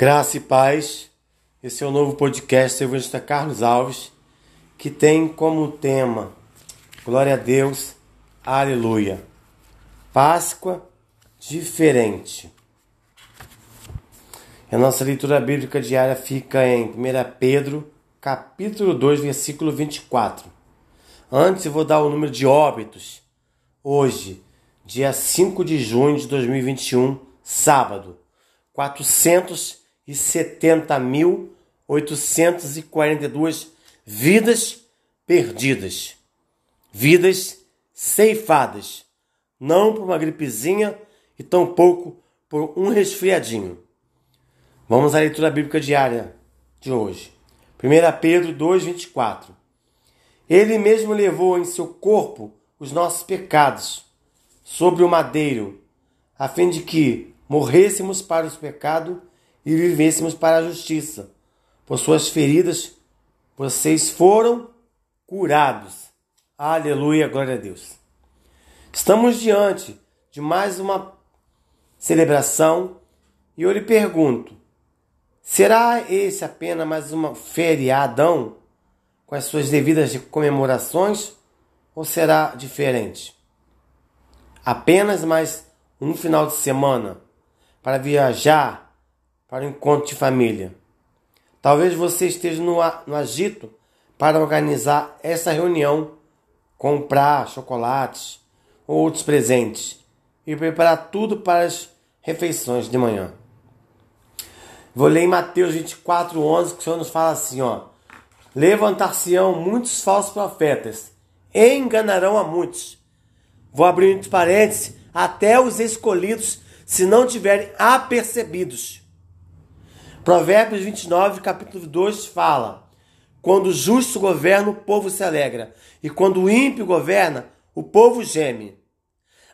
Graça e paz. Esse é o novo podcast do evangelista Carlos Alves, que tem como tema Glória a Deus, Aleluia. Páscoa diferente. A nossa leitura bíblica diária fica em 1 Pedro, capítulo 2, versículo 24. Antes eu vou dar o número de óbitos. Hoje, dia 5 de junho de 2021, sábado, 400 e 70.842 vidas perdidas, vidas ceifadas, não por uma gripezinha e tampouco por um resfriadinho. Vamos à leitura bíblica diária de hoje. 1 Pedro 2,24 Ele mesmo levou em seu corpo os nossos pecados sobre o madeiro, a fim de que morrêssemos para os pecados e vivêssemos para a justiça. Por suas feridas vocês foram curados. Aleluia, glória a Deus. Estamos diante de mais uma celebração e eu lhe pergunto: será esse apenas mais uma feriadão com as suas devidas comemorações ou será diferente? Apenas mais um final de semana para viajar para o encontro de família. Talvez você esteja no, no agito para organizar essa reunião, comprar chocolates ou outros presentes e preparar tudo para as refeições de manhã. Vou ler em Mateus 24, 11, que o Senhor nos fala assim, ó. Levantar-se-ão muitos falsos profetas, e enganarão a muitos. Vou abrir entre parênteses, até os escolhidos, se não tiverem apercebidos. Provérbios 29, capítulo 2 fala: Quando o justo governa, o povo se alegra, e quando o ímpio governa, o povo geme.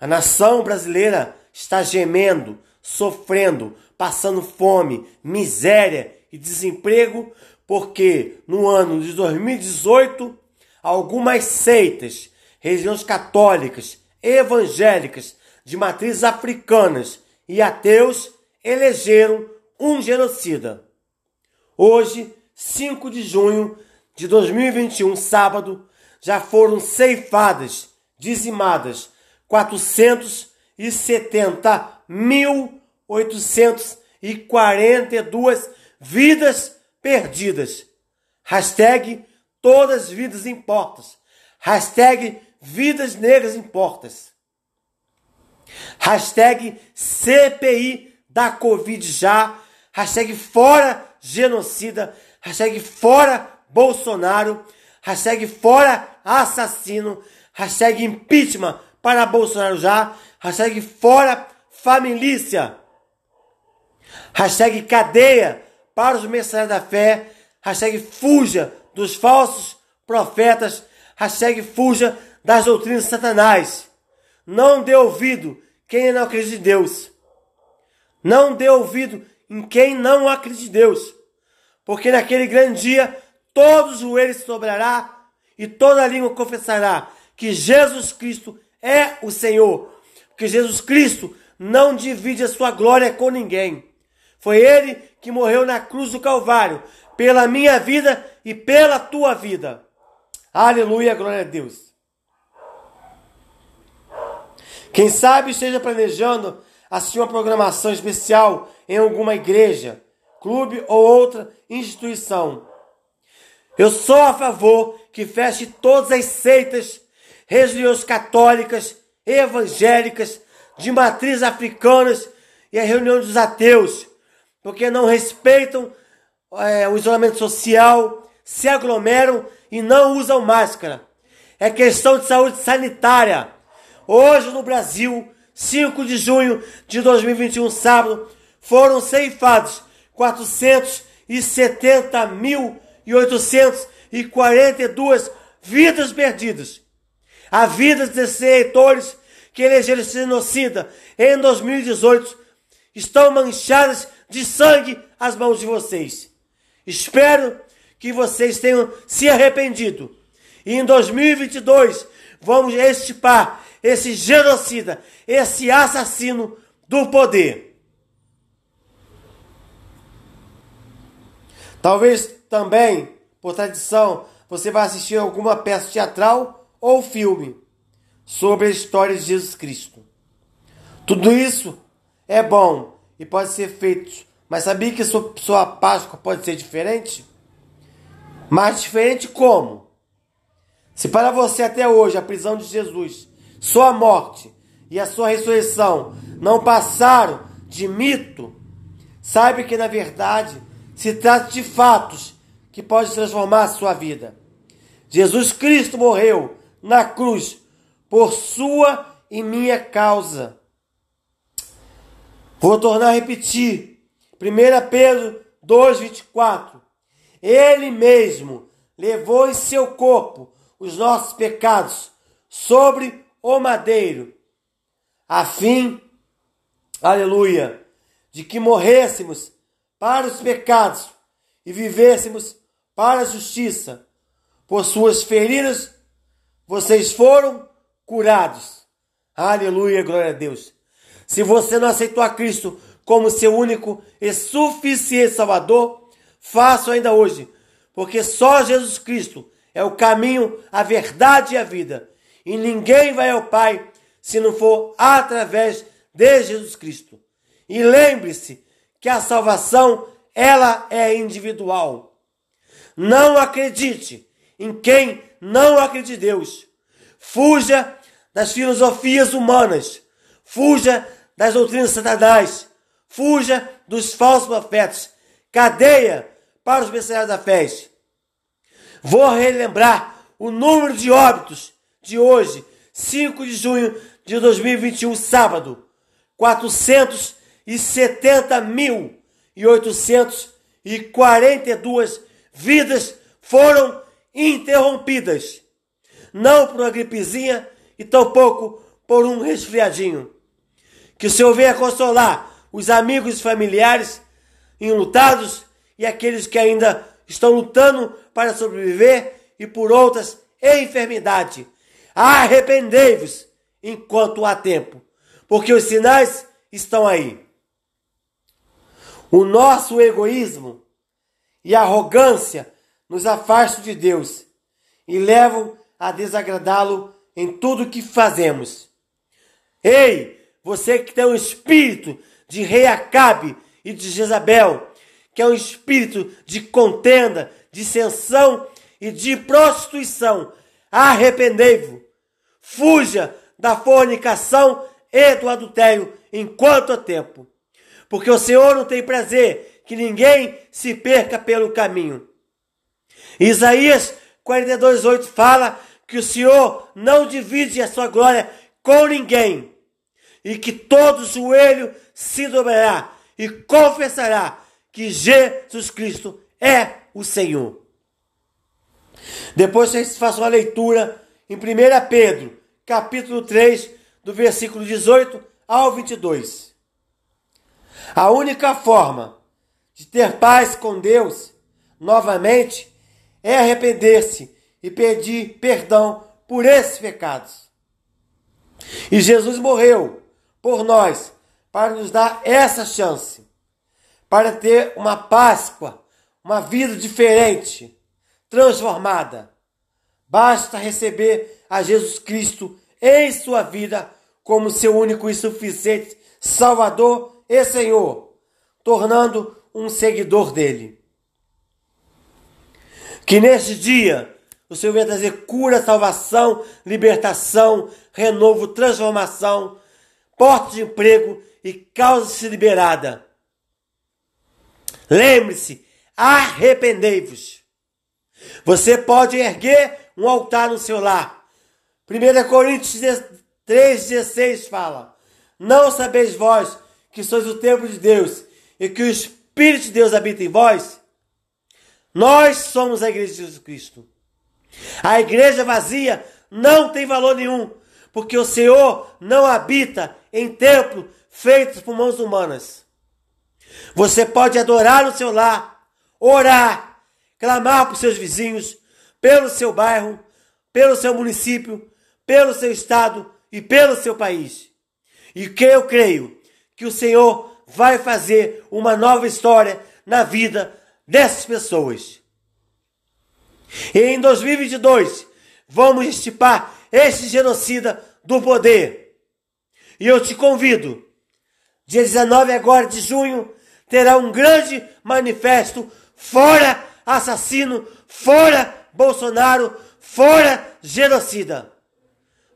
A nação brasileira está gemendo, sofrendo, passando fome, miséria e desemprego, porque no ano de 2018, algumas seitas, religiões católicas, evangélicas, de matrizes africanas e ateus elegeram um genocida. Hoje, 5 de junho de 2021, sábado, já foram ceifadas, dizimadas 470.842 vidas perdidas. Hashtag todas vidas importam. Hashtag vidas negras importam. Hashtag CPI da Covid já hashtag fora genocida, hashtag fora Bolsonaro, hashtag fora assassino, hashtag impeachment para Bolsonaro já, hashtag fora família, hashtag cadeia para os mercenários da fé, hashtag fuja dos falsos profetas, hashtag fuja das doutrinas de Satanás. Não dê ouvido quem não acredita em Deus. Não dê ouvido em quem não acredita Deus. Porque naquele grande dia todos os joelhos se dobrará e toda língua confessará que Jesus Cristo é o Senhor. Porque Jesus Cristo não divide a sua glória com ninguém. Foi ele que morreu na cruz do Calvário pela minha vida e pela tua vida. Aleluia, glória a Deus. Quem sabe esteja planejando assim uma programação especial em alguma igreja, clube ou outra instituição. Eu sou a favor que feche todas as seitas, religiões católicas, evangélicas, de matriz africanas e a reunião dos ateus, porque não respeitam é, o isolamento social, se aglomeram e não usam máscara. É questão de saúde sanitária. Hoje no Brasil, 5 de junho de 2021, sábado, foram ceifados 470.842 vidas perdidas. A vida desses eleitores que elegeram genocida em 2018 estão manchadas de sangue as mãos de vocês. Espero que vocês tenham se arrependido. E em 2022 vamos estipar esse genocida, esse assassino do poder. Talvez também, por tradição, você vai assistir alguma peça teatral ou filme sobre a história de Jesus Cristo. Tudo isso é bom e pode ser feito, mas sabia que sua, sua Páscoa pode ser diferente? Mas diferente como? Se para você até hoje a prisão de Jesus, sua morte e a sua ressurreição não passaram de mito, saiba que na verdade se trata de fatos que podem transformar a sua vida. Jesus Cristo morreu na cruz por sua e minha causa. Vou tornar a repetir. 1 Pedro 2,24. Ele mesmo levou em seu corpo os nossos pecados sobre o madeiro, a fim, aleluia, de que morrêssemos para os pecados e vivêssemos para a justiça. Por suas feridas vocês foram curados. Aleluia, glória a Deus. Se você não aceitou a Cristo como seu único e suficiente Salvador, faça ainda hoje, porque só Jesus Cristo é o caminho, a verdade e a vida. E ninguém vai ao Pai se não for através de Jesus Cristo. E lembre-se que a salvação ela é individual. Não acredite em quem não acredita em Deus. Fuja das filosofias humanas. Fuja das doutrinas satanás. Fuja dos falsos profetas. Cadeia para os mercenários da fé. Vou relembrar o número de óbitos de hoje, 5 de junho de 2021, sábado. 470 mil e 842 vidas foram interrompidas. Não por uma gripezinha e tampouco por um resfriadinho. Que o Senhor venha consolar os amigos e familiares enlutados e aqueles que ainda estão lutando para sobreviver e por outras enfermidade. Arrependei-vos enquanto há tempo, porque os sinais estão aí. O nosso egoísmo e arrogância nos afastam de Deus e levam a desagradá-lo em tudo que fazemos. Ei, você que tem um espírito de rei Acabe e de Jezabel, que é um espírito de contenda, dissensão e de prostituição. Arrependei-vos. Fuja da fornicação e do adultério enquanto há tempo. Porque o Senhor não tem prazer que ninguém se perca pelo caminho. Isaías 42:8 fala que o Senhor não divide a sua glória com ninguém e que todo joelho se dobrará e confessará que Jesus Cristo é o Senhor. Depois vocês façam a leitura em 1 Pedro, capítulo 3, do versículo 18 ao 22. A única forma de ter paz com Deus, novamente, é arrepender-se e pedir perdão por esses pecados. E Jesus morreu por nós para nos dar essa chance para ter uma Páscoa, uma vida diferente, transformada. Basta receber a Jesus Cristo em sua vida como seu único e suficiente Salvador e Senhor, tornando um seguidor dele. Que neste dia o Senhor venha trazer cura, salvação, libertação, renovo, transformação, porta de emprego e causa-se liberada Lembre-se, arrependei-vos. Você pode erguer um altar no seu lar. 1 Coríntios 3,16 fala: Não sabeis vós que sois o templo de Deus e que o Espírito de Deus habita em vós? Nós somos a igreja de Jesus Cristo. A igreja vazia não tem valor nenhum, porque o Senhor não habita em templo feito por mãos humanas. Você pode adorar no seu lar, orar, clamar por seus vizinhos, pelo seu bairro, pelo seu município, pelo seu estado e pelo seu país. E que eu creio que o Senhor vai fazer uma nova história na vida dessas pessoas. E em 2022, vamos estipar esse genocida do poder. E eu te convido, dia 19 agora de junho, terá um grande manifesto fora assassino, fora Bolsonaro, fora genocida.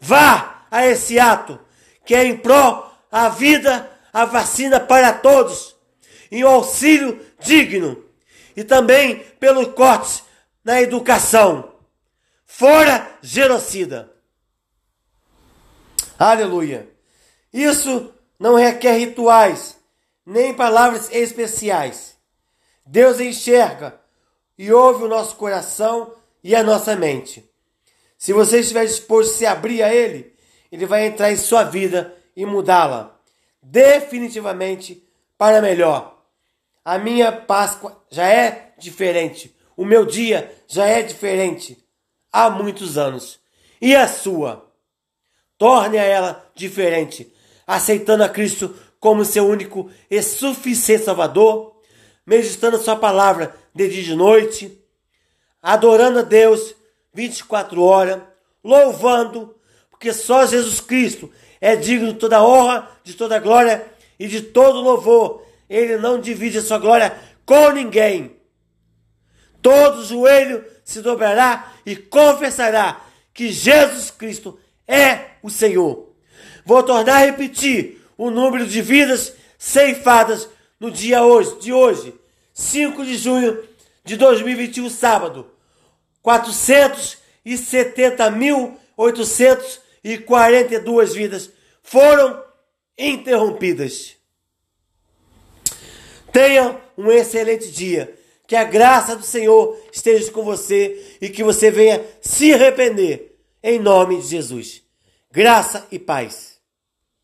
Vá a esse ato que é em pró a vida, a vacina para todos, e o auxílio digno, e também pelo corte na educação. Fora genocida. Aleluia. Isso não requer rituais, nem palavras especiais. Deus enxerga e ouve o nosso coração e a nossa mente. Se você estiver disposto a se abrir a Ele, Ele vai entrar em sua vida e mudá-la definitivamente para melhor. A minha Páscoa já é diferente. O meu dia já é diferente há muitos anos. E a sua? Torne a ela diferente, aceitando a Cristo como seu único e suficiente Salvador, meditando Sua palavra de dia e de noite, adorando a Deus 24 horas, louvando, porque só Jesus Cristo é digno de toda honra, de toda glória e de todo louvor. Ele não divide a sua glória com ninguém. Todo joelho se dobrará e confessará que Jesus Cristo é o Senhor. Vou tornar a repetir o número de vidas ceifadas no dia hoje, de hoje, 5 de junho de 2021, sábado. 470.842 vidas foram interrompidas. Tenha um excelente dia. Que a graça do Senhor esteja com você e que você venha se arrepender. Em nome de Jesus. Graça e paz.